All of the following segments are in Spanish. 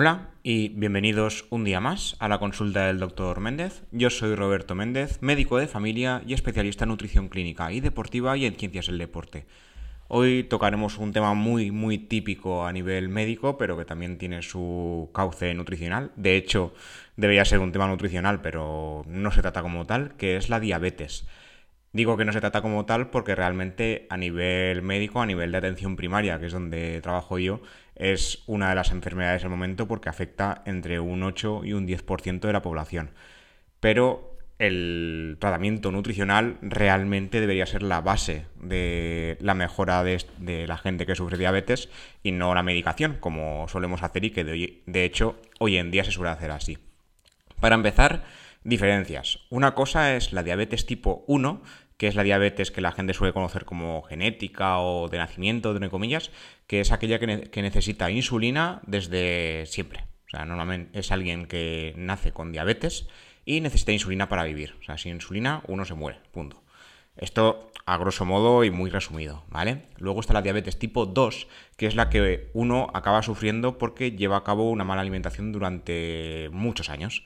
Hola y bienvenidos un día más a la consulta del doctor Méndez. Yo soy Roberto Méndez, médico de familia y especialista en nutrición clínica y deportiva y en ciencias del deporte. Hoy tocaremos un tema muy muy típico a nivel médico, pero que también tiene su cauce nutricional. De hecho, debería ser un tema nutricional, pero no se trata como tal, que es la diabetes. Digo que no se trata como tal porque realmente a nivel médico, a nivel de atención primaria, que es donde trabajo yo, es una de las enfermedades del momento porque afecta entre un 8 y un 10% de la población. Pero el tratamiento nutricional realmente debería ser la base de la mejora de, la gente que sufre diabetes y no la medicación, como solemos hacer y que de, de hecho hoy en día se suele hacer así. Para empezar, Diferencias. Una cosa es la diabetes tipo 1, que es la diabetes que la gente suele conocer como genética o de nacimiento, entre comillas, que es aquella que, necesita insulina desde siempre. O sea, normalmente es alguien que nace con diabetes y necesita insulina para vivir. O sea, sin insulina uno se muere, punto. Esto a grosso modo y muy resumido, ¿vale? Luego está la diabetes tipo 2, que es la que uno acaba sufriendo porque lleva a cabo una mala alimentación durante muchos años.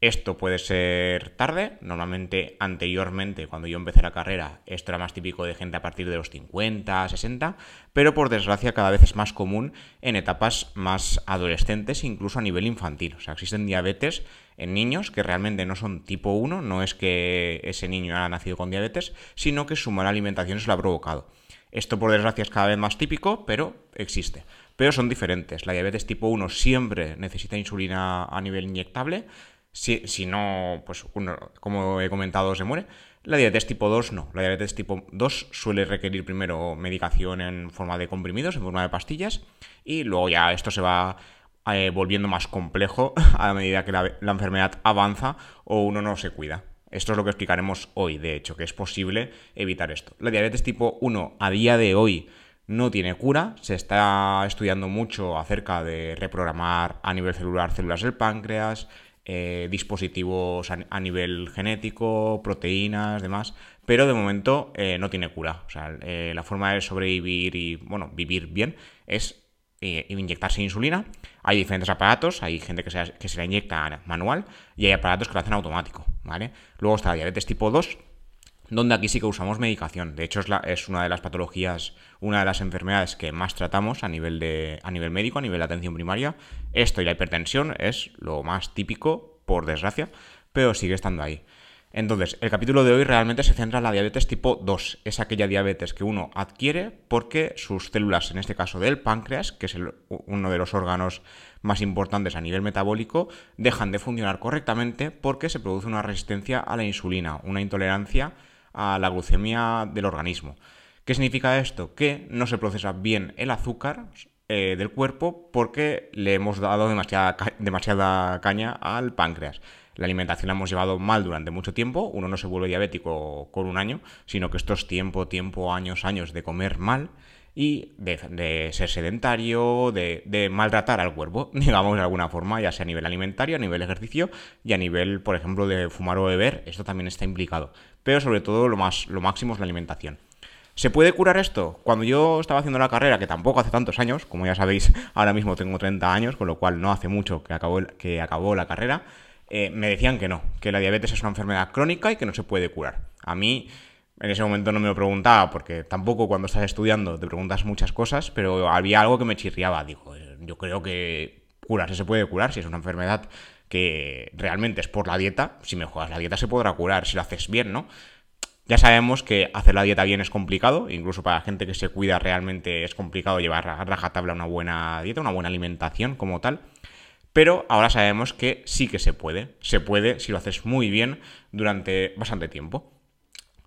Esto puede ser tarde, normalmente anteriormente cuando yo empecé la carrera esto era más típico de gente a partir de los 50, 60, pero por desgracia cada vez es más común en etapas más adolescentes, incluso a nivel infantil. O sea, existen diabetes en niños que realmente no son tipo 1, no es que ese niño haya nacido con diabetes, sino que su mala alimentación se lo ha provocado. Esto por desgracia es cada vez más típico, pero existe. Pero son diferentes. La diabetes tipo 1 siempre necesita insulina a nivel inyectable, si, no, pues uno, como he comentado, se muere. La diabetes tipo 2 no. La diabetes tipo 2 suele requerir primero medicación en forma de comprimidos, en forma de pastillas, y luego ya esto se va eh, volviendo más complejo a medida que la, la enfermedad avanza o uno no se cuida. Esto es lo que explicaremos hoy, de hecho, que es posible evitar esto. La diabetes tipo 1 a día de hoy no tiene cura. Se está estudiando mucho acerca de reprogramar a nivel celular células del páncreas, eh, dispositivos a, nivel genético, proteínas, demás, pero de momento eh, no tiene cura. O sea, eh, la forma de sobrevivir y, bueno, vivir bien es inyectarse insulina. Hay diferentes aparatos, hay gente que se, que se la inyecta manual y hay aparatos que lo hacen automático, ¿vale? Luego está la diabetes tipo 2, donde aquí sí que usamos medicación. De hecho, es, una de las patologías, una de las enfermedades que más tratamos a nivel, de, a nivel médico, a nivel de atención primaria. Esto y la hipertensión es lo más típico, por desgracia, pero sigue estando ahí. Entonces, el capítulo de hoy realmente se centra en la diabetes tipo 2. Es aquella diabetes que uno adquiere porque sus células, en este caso del páncreas, que es uno de los órganos más importantes a nivel metabólico, dejan de funcionar correctamente porque se produce una resistencia a la insulina, una intolerancia a la glucemia del organismo. ¿Qué significa esto? Que no se procesa bien el azúcar eh, del cuerpo porque le hemos dado demasiada, caña al páncreas. La alimentación la hemos llevado mal durante mucho tiempo, uno no se vuelve diabético con un año, sino que esto es tiempo, tiempo, años, años de comer mal y de, ser sedentario, de, de, maltratar al cuerpo, digamos de alguna forma, ya sea a nivel alimentario, a nivel ejercicio y a nivel, por ejemplo, de fumar o beber, esto también está implicado. Pero sobre todo lo, más, lo máximo es la alimentación. ¿Se puede curar esto? Cuando yo estaba haciendo la carrera, que tampoco hace tantos años, como ya sabéis, ahora mismo tengo 30 años, con lo cual no hace mucho que acabó, que acabó la carrera, eh, me decían que no, que la diabetes es una enfermedad crónica y que no se puede curar. A mí en ese momento no me lo preguntaba, porque tampoco cuando estás estudiando te preguntas muchas cosas, pero había algo que me chirriaba. Digo, eh, yo creo que curarse se puede curar si es una enfermedad que realmente es por la dieta. Si mejoras la dieta se podrá curar, si lo haces bien, ¿no? Ya sabemos que hacer la dieta bien es complicado, incluso para la gente que se cuida realmente es complicado llevar a rajatabla una buena dieta, una buena alimentación como tal. Pero ahora sabemos que sí que se puede. Se puede si lo haces muy bien durante bastante tiempo.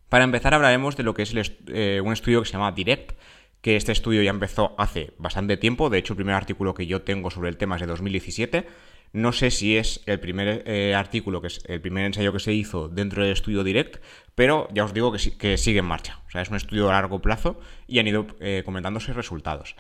Para empezar hablaremos de lo que es eh, un estudio que se llama Direct, que este estudio ya empezó hace bastante tiempo, de hecho el primer artículo que yo tengo sobre el tema es de 2017. No sé si es el primer eh, artículo, que es el primer ensayo que se hizo dentro del estudio Direct, pero ya os digo que, sigue en marcha. O sea, es un estudio a largo plazo y han ido eh, comentándose resultados.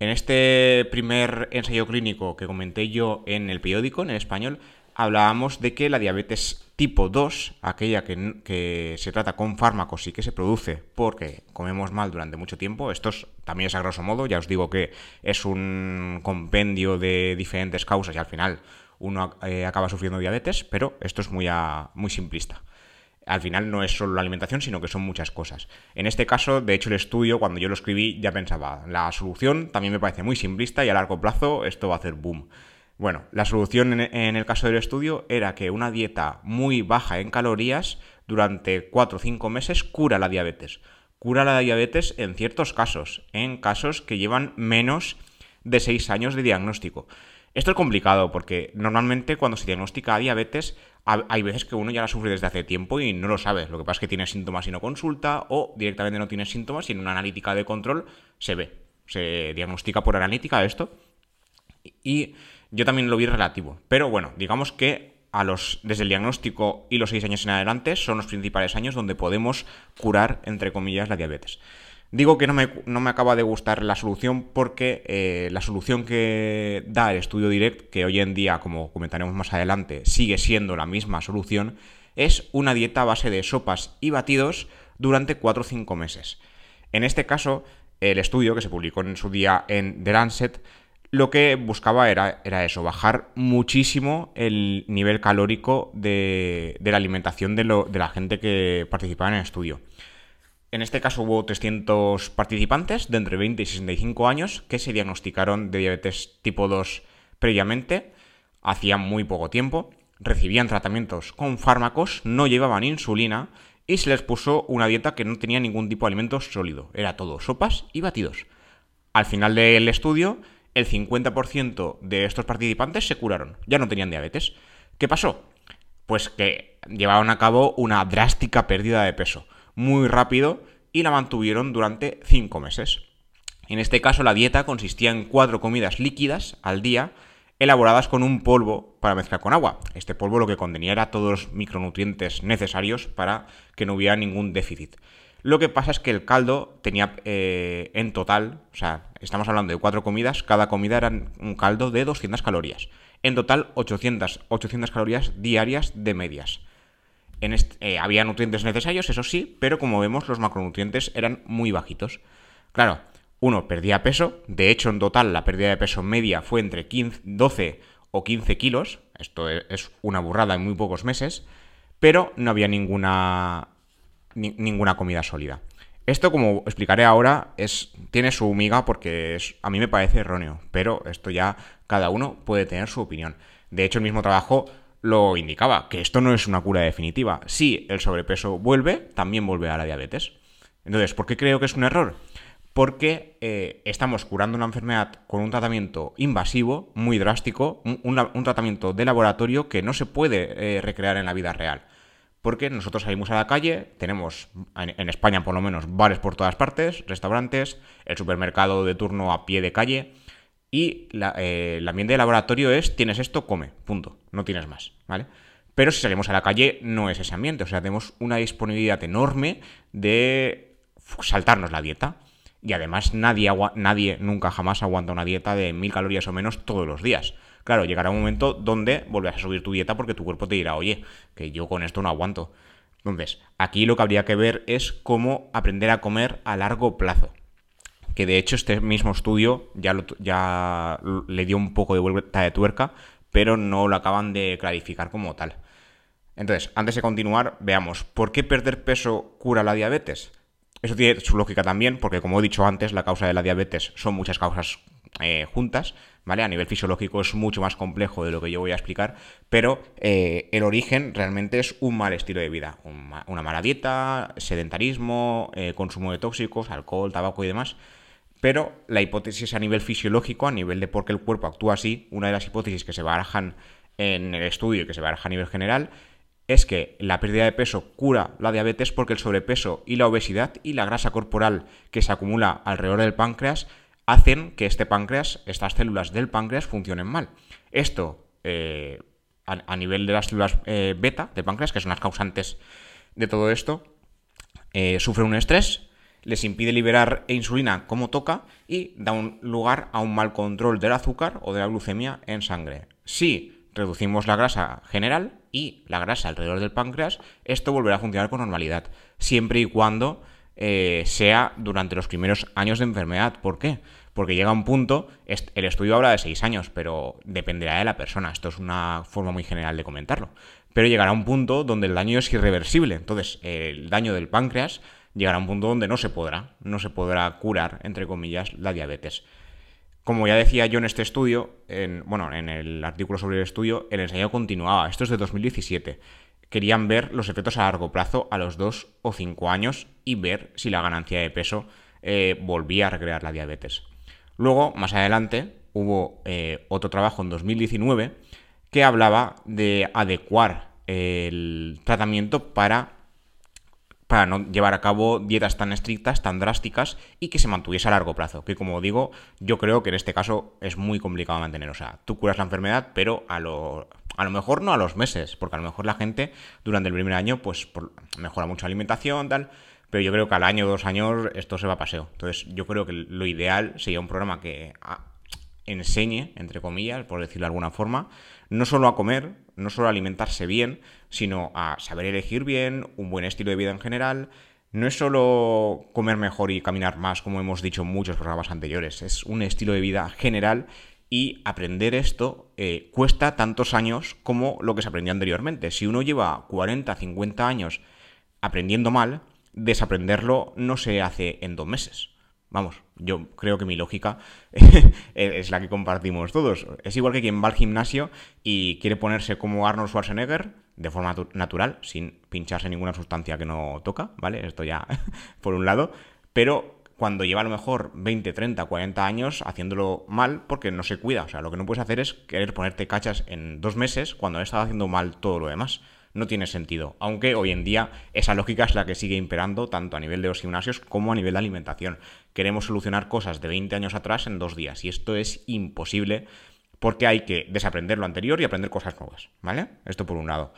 En este primer ensayo clínico que comenté yo en el periódico, en el español, hablábamos de que la diabetes tipo 2, aquella que, se trata con fármacos y que se produce porque comemos mal durante mucho tiempo. Esto también es a grosso modo, ya os digo que es un compendio de diferentes causas y al final uno eh, acaba sufriendo diabetes, pero esto es muy, muy simplista al final no es solo la alimentación, sino que son muchas cosas. En este caso, de hecho, el estudio, cuando yo lo escribí, ya pensaba, la solución también me parece muy simplista y a largo plazo esto va a hacer boom. Bueno, la solución en, el caso del estudio era que una dieta muy baja en calorías durante 4 o 5 meses cura la diabetes. Cura la diabetes en ciertos casos, en casos que llevan menos de 6 años de diagnóstico. Esto es complicado porque normalmente cuando se diagnostica diabetes hay veces que uno ya la sufre desde hace tiempo y no lo sabe. Lo que pasa es que tiene síntomas y no consulta o directamente no tiene síntomas y en una analítica de control se ve. Se diagnostica por analítica esto. Y yo también lo vi relativo. Pero bueno, digamos que a los, desde el diagnóstico y los seis años en adelante son los principales años donde podemos curar, entre comillas, la diabetes. Digo que no me, no me, acaba de gustar la solución porque eh, la solución que da el estudio Direct, que hoy en día, como comentaremos más adelante, sigue siendo la misma solución, es una dieta a base de sopas y batidos durante 4 o 5 meses. En este caso, el estudio que se publicó en su día en The Lancet, lo que buscaba era, eso, bajar muchísimo el nivel calórico de, la alimentación de, de la gente que participaba en el estudio. En este caso hubo 300 participantes de entre 20 y 65 años que se diagnosticaron de diabetes tipo 2 previamente, hacía muy poco tiempo, recibían tratamientos con fármacos, no llevaban insulina y se les puso una dieta que no tenía ningún tipo de alimento sólido, era todo sopas y batidos. Al final del estudio, el 50% de estos participantes se curaron, ya no tenían diabetes. ¿Qué pasó? Pues que llevaron a cabo una drástica pérdida de peso muy rápido y la mantuvieron durante 5 meses. En este caso la dieta consistía en cuatro comidas líquidas al día elaboradas con un polvo para mezclar con agua. Este polvo lo que contenía era todos los micronutrientes necesarios para que no hubiera ningún déficit. Lo que pasa es que el caldo tenía eh, en total, o sea, estamos hablando de cuatro comidas, cada comida era un caldo de 200 calorías. En total 800, 800 calorías diarias de medias. Eh, había nutrientes necesarios, eso sí, pero como vemos los macronutrientes eran muy bajitos. Claro, uno perdía peso, de hecho en total la pérdida de peso media fue entre 15, 12 o 15 kilos, esto e, es una burrada en muy pocos meses, pero no había ninguna, ninguna comida sólida. Esto, como explicaré ahora, es, tiene su miga porque a mí me parece erróneo, pero esto ya cada uno puede tener su opinión. De hecho, el mismo trabajo lo indicaba, que esto no es una cura definitiva. Si el sobrepeso vuelve, también vuelve a la diabetes. Entonces, ¿por qué creo que es un error? Porque eh, estamos curando una enfermedad con un tratamiento invasivo, muy drástico, un, tratamiento de laboratorio que no se puede eh, recrear en la vida real. Porque nosotros salimos a la calle, tenemos en España por lo menos bares por todas partes, restaurantes, el supermercado de turno a pie de calle, y eh, el ambiente de laboratorio es tienes esto, come, punto, no tienes más, ¿vale? Pero si salimos a la calle no es ese ambiente, o sea, tenemos una disponibilidad enorme de saltarnos la dieta. Y además nadie, nadie nunca jamás aguanta una dieta de mil calorías o menos todos los días. Claro, llegará un momento donde vuelves a subir tu dieta porque tu cuerpo te dirá, oye, que yo con esto no aguanto. Entonces, aquí lo que habría que ver es cómo aprender a comer a largo plazo que de hecho este mismo estudio ya, ya le dio un poco de vuelta de tuerca, pero no lo acaban de clarificar como tal. Entonces, antes de continuar, veamos, ¿por qué perder peso cura la diabetes? Eso tiene su lógica también, porque como he dicho antes, la causa de la diabetes son muchas causas eh, juntas, ¿vale? A nivel fisiológico es mucho más complejo de lo que yo voy a explicar, pero eh, el origen realmente es un mal estilo de vida, una mala dieta, sedentarismo, eh, consumo de tóxicos, alcohol, tabaco y demás, pero la hipótesis a nivel fisiológico, a nivel de por qué el cuerpo actúa así, una de las hipótesis que se barajan en el estudio y que se baraja a nivel general, es que la pérdida de peso cura la diabetes porque el sobrepeso y la obesidad y la grasa corporal que se acumula alrededor del páncreas hacen que este páncreas, estas células del páncreas funcionen mal. Esto eh, a, nivel de las células eh, beta del páncreas, que son las causantes de todo esto, eh, sufre un estrés les impide liberar insulina como toca y da un lugar a un mal control del azúcar o de la glucemia en sangre. Si reducimos la grasa general y la grasa alrededor del páncreas, esto volverá a funcionar con normalidad, siempre y cuando eh, sea durante los primeros años de enfermedad. ¿Por qué? Porque llega un punto, el estudio habla de 6 años, pero dependerá de la persona. Esto es una forma muy general de comentarlo. Pero llegará un punto donde el daño es irreversible. Entonces, el daño del páncreas llegará a un punto donde no se podrá, no se podrá curar, entre comillas, la diabetes. Como ya decía yo en este estudio, en, bueno, en el artículo sobre el estudio, el ensayo continuaba. Esto es de 2017 querían ver los efectos a largo plazo a los 2 o 5 años y ver si la ganancia de peso eh, volvía a recrear la diabetes. Luego, más adelante, hubo eh, otro trabajo en 2019 que hablaba de adecuar el tratamiento para, para no llevar a cabo dietas tan estrictas, tan drásticas y que se mantuviese a largo plazo. Que como digo, yo creo que en este caso es muy complicado mantener. O sea, tú curas la enfermedad, pero a lo, a lo mejor no a los meses, porque a lo mejor la gente durante el primer año pues mejora mucho la alimentación, tal, pero yo creo que al año o dos años esto se va a paseo. Entonces yo creo que lo ideal sería un programa que ah, enseñe, entre comillas, por decirlo de alguna forma, no solo a comer, no solo a alimentarse bien, sino a saber elegir bien, un buen estilo de vida en general. No es solo comer mejor y caminar más, como hemos dicho en muchos programas anteriores, es un estilo de vida general y aprender esto eh, cuesta tantos años como lo que se aprendió anteriormente. Si uno lleva 40, 50 años aprendiendo mal, desaprenderlo no se hace en dos meses. Vamos, yo creo que mi lógica es la que compartimos todos. Es igual que quien va al gimnasio y quiere ponerse como Arnold Schwarzenegger de forma natural, sin pincharse ninguna sustancia que no toca, ¿vale? Esto ya por un lado. Pero cuando lleva a lo mejor 20, 30, 40 años haciéndolo mal porque no se cuida. O sea, lo que no puedes hacer es querer ponerte cachas en dos meses cuando has estado haciendo mal todo lo demás. No tiene sentido. Aunque hoy en día esa lógica es la que sigue imperando tanto a nivel de los gimnasios como a nivel de alimentación. Queremos solucionar cosas de 20 años atrás en dos días y esto es imposible porque hay que desaprender lo anterior y aprender cosas nuevas. ¿Vale? Esto por un lado.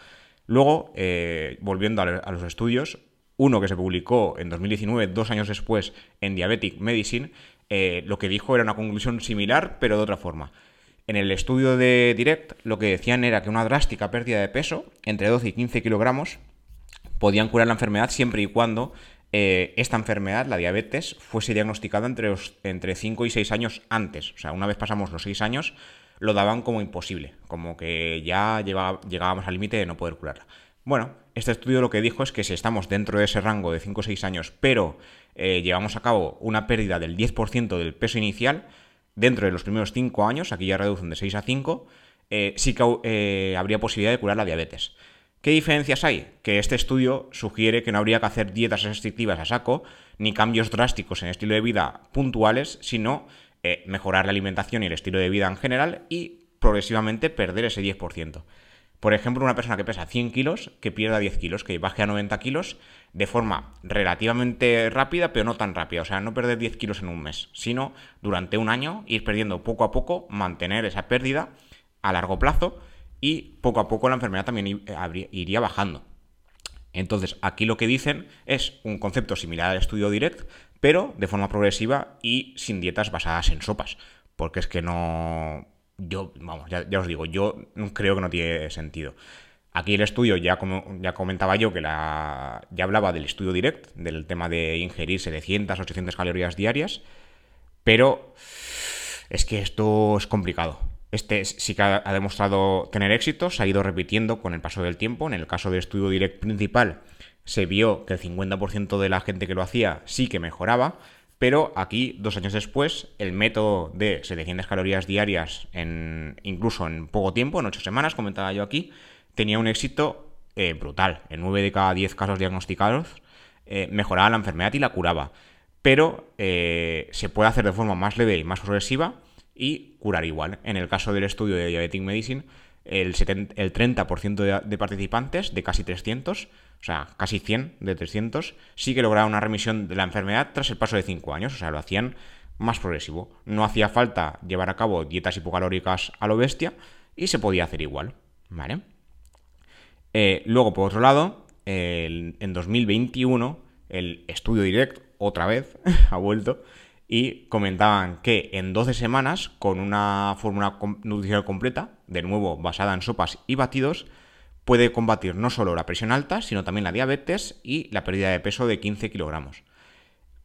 Luego, eh, volviendo a los estudios, uno que se publicó en 2019, dos años después, en Diabetic Medicine, eh, lo que dijo era una conclusión similar, pero de otra forma. En el estudio de Direct, lo que decían era que una drástica pérdida de peso, entre 12 y 15 kilogramos, podían curar la enfermedad siempre y cuando eh, esta enfermedad, la diabetes, fuese diagnosticada entre, entre 5 y 6 años antes. O sea, una vez pasamos los 6 años, lo daban como imposible, como que ya llegábamos al límite de no poder curarla. Bueno, este estudio lo que dijo es que si estamos dentro de ese rango de 5 o 6 años, pero eh, llevamos a cabo una pérdida del 10% del peso inicial, dentro de los primeros 5 años, aquí ya reducen de 6 a 5, eh, sí que eh, habría posibilidad de curar la diabetes. ¿Qué diferencias hay? Que este estudio sugiere que no habría que hacer dietas restrictivas a saco, ni cambios drásticos en estilo de vida puntuales, sino mejorar la alimentación y el estilo de vida en general y progresivamente perder ese 10%. Por ejemplo, una persona que pesa 100 kilos, que pierda 10 kilos, que baje a 90 kilos de forma relativamente rápida, pero no tan rápida. O sea, no perder 10 kilos en un mes, sino durante un año ir perdiendo poco a poco, mantener esa pérdida a largo plazo y poco a poco la enfermedad también iría bajando. Entonces, aquí lo que dicen es un concepto similar al estudio direct, pero de forma progresiva y sin dietas basadas en sopas. Porque es que no yo, vamos, ya, os digo, yo creo que no tiene sentido. Aquí el estudio, ya, como, ya comentaba yo, que la, ya hablaba del estudio direct, del tema de ingerir 700, 800 calorías diarias, pero es que esto es complicado. Este sí que ha, demostrado tener éxito, se ha ido repitiendo con el paso del tiempo. En el caso del estudio direct principal, se vio que el 50% de la gente que lo hacía sí que mejoraba, pero aquí, dos años después, el método de 700 calorías diarias, en, incluso en poco tiempo, en 8 semanas, comentaba yo aquí, tenía un éxito eh, brutal. En 9 de cada 10 casos diagnosticados eh, mejoraba la enfermedad y la curaba. Pero eh, se puede hacer de forma más leve y más progresiva y curar igual. En el caso del estudio de Diabetic Medicine, el, 30% de, participantes, de casi 300, o sea, casi 100 de 300, sí que lograron una remisión de la enfermedad tras el paso de 5 años, o sea, lo hacían más progresivo. No hacía falta llevar a cabo dietas hipocalóricas a lo bestia y se podía hacer igual, ¿vale? Eh, luego, por otro lado, en 2021, el estudio direct, otra vez, ha vuelto, y comentaban que en 12 semanas, con una fórmula nutricional completa, de nuevo basada en sopas y batidos, puede combatir no solo la presión alta, sino también la diabetes y la pérdida de peso de 15 kilogramos.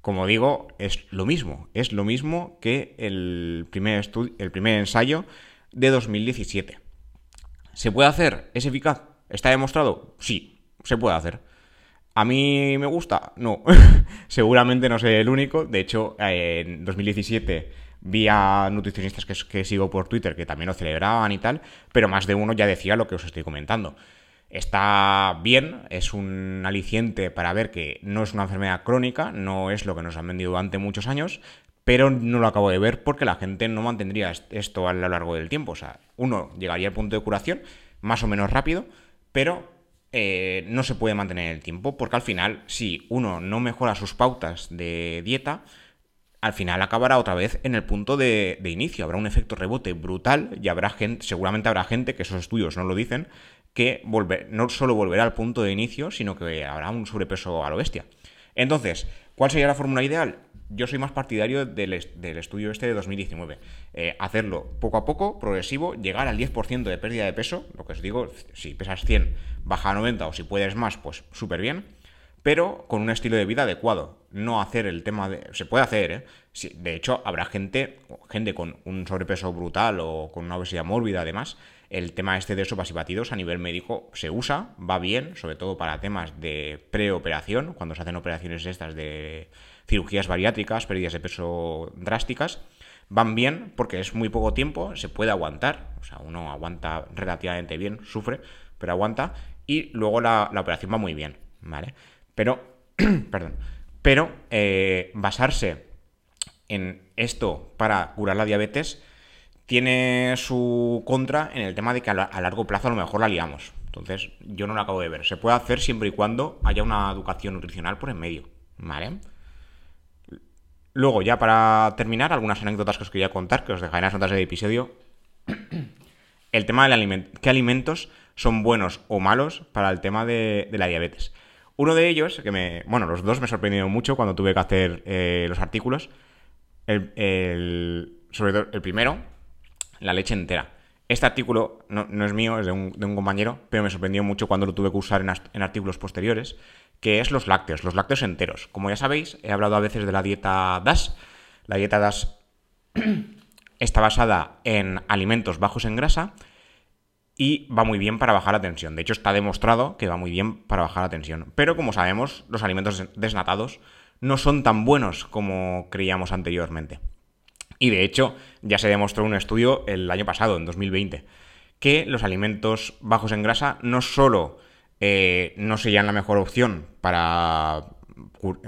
Como digo, es lo mismo, es lo mismo que el primer, el primer ensayo de 2017. ¿Se puede hacer? ¿Es eficaz? ¿Está demostrado? Sí, se puede hacer. ¿A mí me gusta? No. Seguramente no soy el único. De hecho, en 2017 vi a nutricionistas que, sigo por Twitter que también lo celebraban y tal, pero más de uno ya decía lo que os estoy comentando. Está bien, es un aliciente para ver que no es una enfermedad crónica, no es lo que nos han vendido durante muchos años, pero no lo acabo de ver porque la gente no mantendría esto a lo largo del tiempo. O sea, uno llegaría al punto de curación más o menos rápido, pero eh, no se puede mantener en el tiempo porque al final, si uno no mejora sus pautas de dieta, al final acabará otra vez en el punto de, inicio. Habrá un efecto rebote brutal y habrá gente, seguramente habrá gente, que esos estudios no lo dicen, que no solo volverá al punto de inicio, sino que habrá un sobrepeso a lo bestia. Entonces, ¿cuál sería la fórmula ideal? Yo soy más partidario del, estudio este de 2019. Eh, hacerlo poco a poco, progresivo, llegar al 10% de pérdida de peso, lo que os digo, si pesas 100, baja a 90 o si puedes más, pues súper bien, pero con un estilo de vida adecuado. No hacer el tema de... Se puede hacer, ¿eh? de hecho, habrá gente, gente con un sobrepeso brutal o con una obesidad mórbida además. El tema este de sopas y batidos a nivel médico se usa, va bien, sobre todo para temas de preoperación, cuando se hacen operaciones estas de cirugías bariátricas, pérdidas de peso drásticas, van bien porque es muy poco tiempo, se puede aguantar, o sea, uno aguanta relativamente bien, sufre, pero aguanta, y luego la, operación va muy bien, ¿vale? Pero, perdón, pero eh, basarse en esto para curar la diabetes tiene su contra en el tema de que a largo plazo a lo mejor la liamos. Entonces, yo no lo acabo de ver. Se puede hacer siempre y cuando haya una educación nutricional por en medio, ¿vale? Luego, ya para terminar, algunas anécdotas que os quería contar, que os dejaré en las notas del episodio. El tema alimento. ¿Qué alimentos son buenos o malos para el tema de, la diabetes? Uno de ellos, que me. Bueno, los dos me sorprendieron mucho cuando tuve que hacer eh, los artículos. El, sobre todo, el primero, la leche entera. Este artículo no, es mío, es de un, compañero, pero me sorprendió mucho cuando lo tuve que usar en artículos posteriores que es los lácteos, los lácteos enteros. Como ya sabéis, he hablado a veces de la dieta DAS. La dieta DAS está basada en alimentos bajos en grasa y va muy bien para bajar la tensión. De hecho, está demostrado que va muy bien para bajar la tensión. Pero como sabemos, los alimentos desnatados no son tan buenos como creíamos anteriormente. Y de hecho, ya se demostró un estudio el año pasado, en 2020, que los alimentos bajos en grasa no solo eh, no serían la mejor opción para,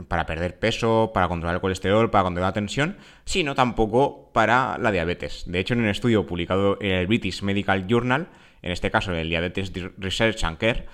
para perder peso, para controlar el colesterol, para controlar la tensión, sino tampoco para la diabetes. De hecho, en un estudio publicado en el British Medical Journal, en este caso en el Diabetes Research and Care,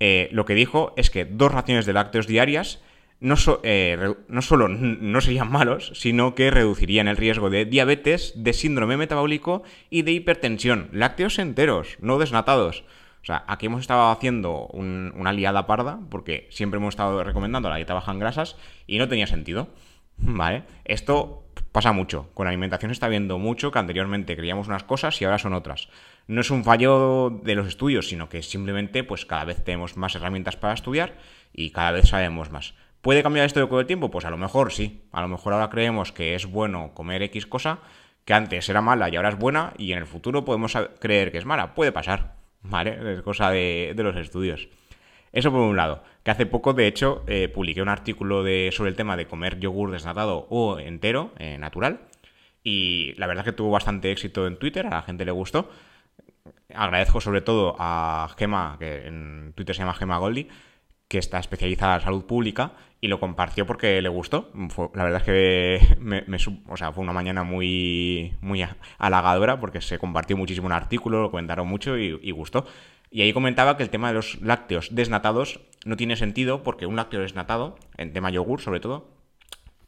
eh, lo que dijo es que dos raciones de lácteos diarias no, eh, no, solo no serían malos, sino que reducirían el riesgo de diabetes, de síndrome metabólico y de hipertensión. Lácteos enteros, no desnatados. O sea, aquí hemos estado haciendo una liada parda, porque siempre hemos estado recomendando la dieta baja en grasas y no tenía sentido. ¿Vale? Esto pasa mucho. Con la alimentación se está viendo mucho que anteriormente creíamos unas cosas y ahora son otras. No es un fallo de los estudios, sino que simplemente, pues cada vez tenemos más herramientas para estudiar y cada vez sabemos más. ¿Puede cambiar esto con el tiempo? Pues a lo mejor sí. A lo mejor ahora creemos que es bueno comer X cosa que antes era mala y ahora es buena y en el futuro podemos creer que es mala. Puede pasar. ¿vale? Es cosa de, los estudios. Eso por un lado, que hace poco, de hecho, eh, publiqué un artículo de, sobre el tema de comer yogur desnatado o entero, eh, natural, y la verdad es que tuvo bastante éxito en Twitter, a la gente le gustó. Agradezco sobre todo a Gema, que en Twitter se llama Gema Goldi, que está especializada en salud pública y lo compartió porque le gustó. la verdad es que me, o sea, fue una mañana muy, muy halagadora porque se compartió muchísimo un artículo, lo comentaron mucho y, gustó. Y ahí comentaba que el tema de los lácteos desnatados no tiene sentido porque un lácteo desnatado, en tema yogur sobre todo,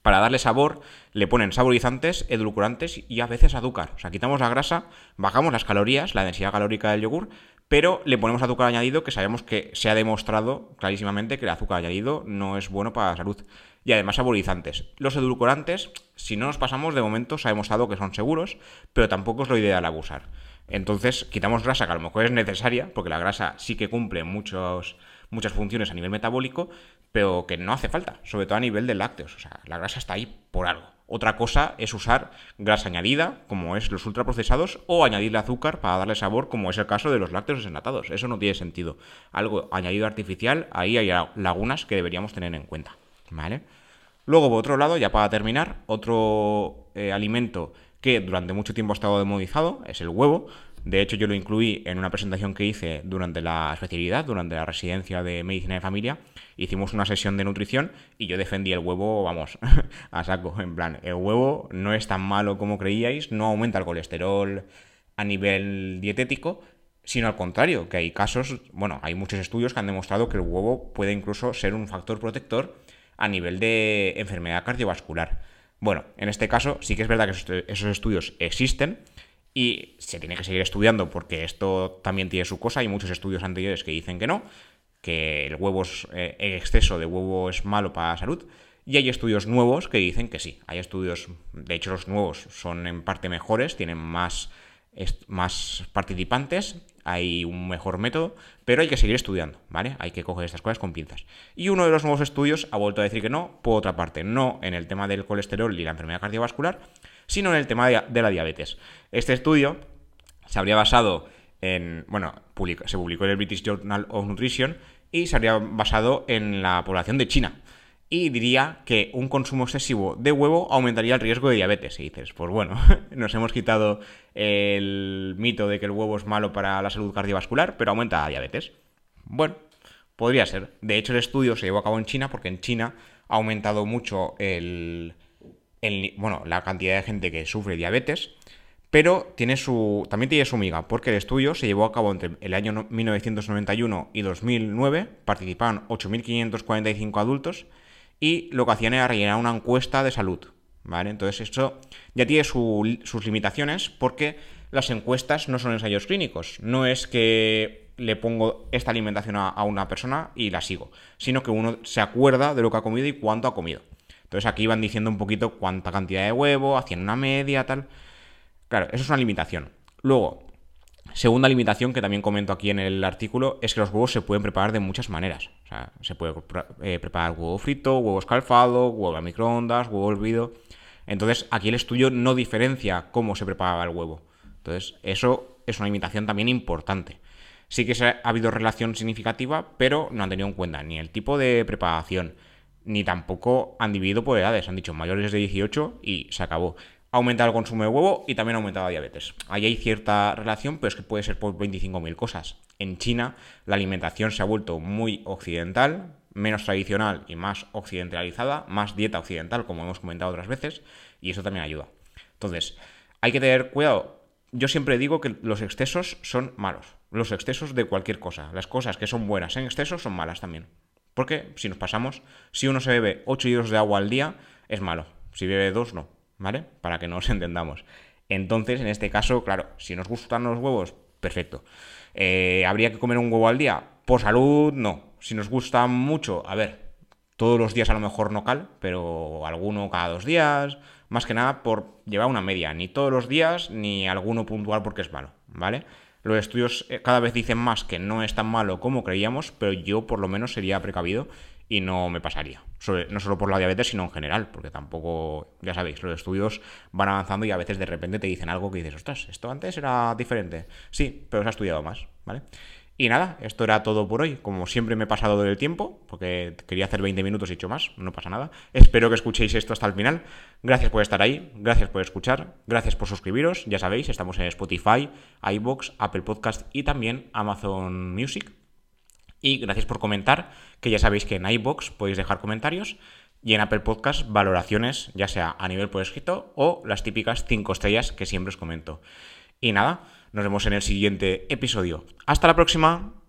para darle sabor le ponen saborizantes, edulcorantes y a veces azúcar. O sea, quitamos la grasa, bajamos las calorías, la densidad calórica del yogur, pero le ponemos azúcar añadido que sabemos que se ha demostrado clarísimamente que el azúcar añadido no es bueno para la salud. Y además saborizantes. Los edulcorantes, si no nos pasamos, de momento se ha demostrado que son seguros, pero tampoco es lo ideal abusar. Entonces, quitamos grasa que a lo mejor es necesaria, porque la grasa sí que cumple muchas funciones a nivel metabólico, pero que no hace falta, sobre todo a nivel de lácteos. O sea, la grasa está ahí por algo. Otra cosa es usar grasa añadida, como es los ultraprocesados, o añadirle azúcar para darle sabor, como es el caso de los lácteos desenlatados. Eso no tiene sentido. Algo añadido artificial, ahí hay lagunas que deberíamos tener en cuenta. ¿Vale? Luego, por otro lado, ya para terminar, otro eh, alimento que durante mucho tiempo ha estado demodizado es el huevo. De hecho, yo lo incluí en una presentación que hice durante la especialidad, durante la residencia de medicina de familia. Hicimos una sesión de nutrición y yo defendí el huevo, vamos, a saco. En plan, el huevo no es tan malo como creíais, no aumenta el colesterol a nivel dietético, sino al contrario, que hay casos, bueno, hay muchos estudios que han demostrado que el huevo puede incluso ser un factor protector a nivel de enfermedad cardiovascular. Bueno, en este caso sí que es verdad que esos estudios existen, y se tiene que seguir estudiando porque esto también tiene su cosa. Hay muchos estudios anteriores que dicen que no, que el huevo es, eh, exceso de huevo es malo para la salud. Y hay estudios nuevos que dicen que sí. Hay estudios, de hecho los nuevos son en parte mejores, tienen más, más participantes, hay un mejor método, pero hay que seguir estudiando, ¿vale? Hay que coger estas cosas con pinzas. Y uno de los nuevos estudios ha vuelto a decir que no, por otra parte, no en el tema del colesterol y la enfermedad cardiovascular, sino en el tema de, la diabetes. Este estudio se habría basado en, bueno, se publicó en el British Journal of Nutrition y se habría basado en la población de China. Y diría que un consumo excesivo de huevo aumentaría el riesgo de diabetes. Y dices, pues bueno, nos hemos quitado el mito de que el huevo es malo para la salud cardiovascular, pero aumenta la diabetes. Bueno, podría ser. De hecho, el estudio se llevó a cabo en China porque en China ha aumentado mucho el, bueno, la cantidad de gente que sufre diabetes, pero tiene su, también tiene su miga, porque el estudio se llevó a cabo entre el año 1991 y 2009, participaban 8.545 adultos y lo que hacían era rellenar una encuesta de salud. ¿Vale? Entonces esto ya tiene sus limitaciones porque las encuestas no son ensayos clínicos. No es que le pongo esta alimentación a, una persona y la sigo, sino que uno se acuerda de lo que ha comido y cuánto ha comido. Entonces aquí iban diciendo un poquito cuánta cantidad de huevo, hacían una media, tal. Claro, eso es una limitación. Luego, segunda limitación que también comento aquí en el artículo es que los huevos se pueden preparar de muchas maneras. O sea, se puede eh, preparar huevo frito, huevo escalfado, huevo a microondas, huevo hervido. Entonces, aquí el estudio no diferencia cómo se preparaba el huevo. Entonces, eso es una limitación también importante. Sí que ha habido relación significativa, pero no han tenido en cuenta ni el tipo de preparación, ni tampoco han dividido por edades. Han dicho mayores de 18 y se acabó. Ha aumentado el consumo de huevo y también ha aumentado la diabetes. Ahí hay cierta relación, pero es que puede ser por 25.000 cosas. En China la alimentación se ha vuelto muy occidental, menos tradicional y más occidentalizada, más dieta occidental, como hemos comentado otras veces, y eso también ayuda. Entonces, hay que tener cuidado. Yo siempre digo que los excesos son malos. Los excesos de cualquier cosa. Las cosas que son buenas en exceso son malas también. Porque si nos pasamos, si uno se bebe 8 litros de agua al día, es malo. Si bebe 2, no. ¿Vale? Para que nos entendamos. Entonces, en este caso, claro, si nos gustan los huevos, perfecto. Eh, ¿Habría que comer un huevo al día? Por salud, no. Si nos gusta mucho, a ver, todos los días a lo mejor no cal, pero alguno cada dos días, más que nada por llevar una media, ni todos los días, ni alguno puntual porque es malo, ¿vale? Los estudios eh, cada vez dicen más que no es tan malo como creíamos, pero yo por lo menos sería precavido y no me pasaría. no solo por la diabetes, sino en general, porque tampoco, ya sabéis, los estudios van avanzando y a veces de repente te dicen algo que dices, ostras, esto antes era diferente. Sí, pero se ha estudiado más, ¿vale? Y nada, esto era todo por hoy. Como siempre me he pasado del tiempo, porque quería hacer 20 minutos y hecho más, no pasa nada. Espero que escuchéis esto hasta el final. Gracias por estar ahí, gracias por escuchar, gracias por suscribiros. Ya sabéis, estamos en Spotify, iBox, Apple Podcast y también Amazon Music. Y gracias por comentar, que ya sabéis que en iBox podéis dejar comentarios y en Apple Podcast valoraciones, ya sea a nivel por escrito o las típicas 5 estrellas que siempre os comento. Y nada, nos vemos en el siguiente episodio. Hasta la próxima.